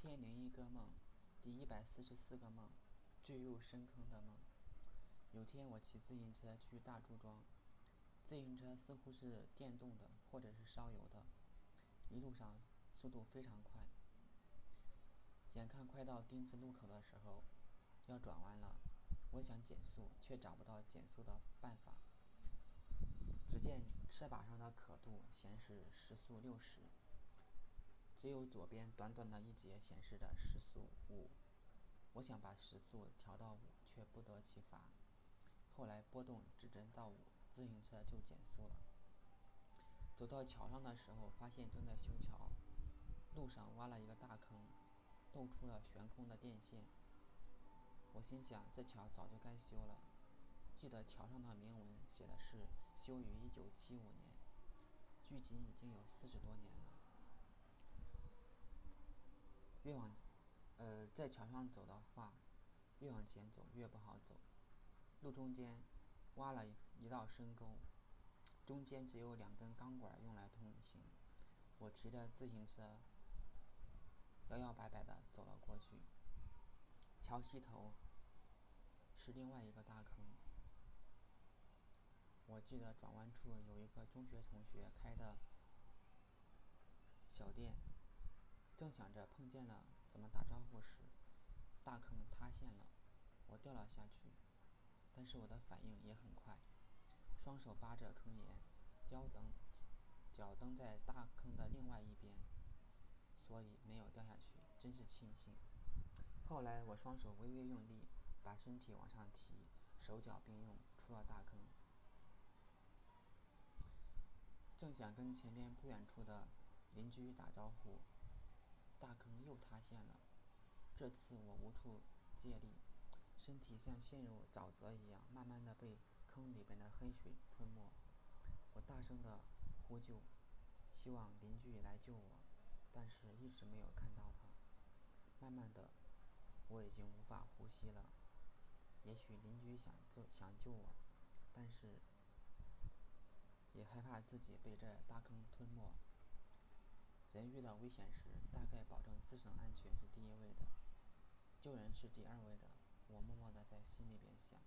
千零一个梦，第一百四十四个梦，坠入深坑的梦。有天我骑自行车去大朱庄，自行车似乎是电动的，或者是烧油的，一路上速度非常快。眼看快到丁字路口的时候，要转弯了，我想减速，却找不到减速的办法。只见车把上的刻度显示时速六十。只有左边短短的一节显示着时速五，我想把时速调到五，却不得其法。后来拨动指针到五，自行车就减速了。走到桥上的时候，发现正在修桥，路上挖了一个大坑，露出了悬空的电线。我心想，这桥早就该修了。记得桥上的铭文写的是修于一九七五年，距今已经有四十多年了。越往，呃，在桥上走的话，越往前走越不好走。路中间挖了一道深沟，中间只有两根钢管用来通行。我骑着自行车，摇摇摆摆的走了过去。桥西头是另外一个大坑。我记得转弯处有一个中学同学开的小店。正想着碰见了怎么打招呼时，大坑塌陷了，我掉了下去。但是我的反应也很快，双手扒着坑沿，脚蹬脚蹬在大坑的另外一边，所以没有掉下去，真是庆幸。后来我双手微微用力，把身体往上提，手脚并用出了大坑。正想跟前面不远处的邻居打招呼。大坑又塌陷了，这次我无处借力，身体像陷入沼泽一样，慢慢的被坑里边的黑水吞没。我大声的呼救，希望邻居来救我，但是一直没有看到他。慢慢的，我已经无法呼吸了。也许邻居想救想救我，但是也害怕自己被这大坑吞没。人遇到危险时，大概保证自身安全是第一位的，救人是第二位的。我默默的在心里边想。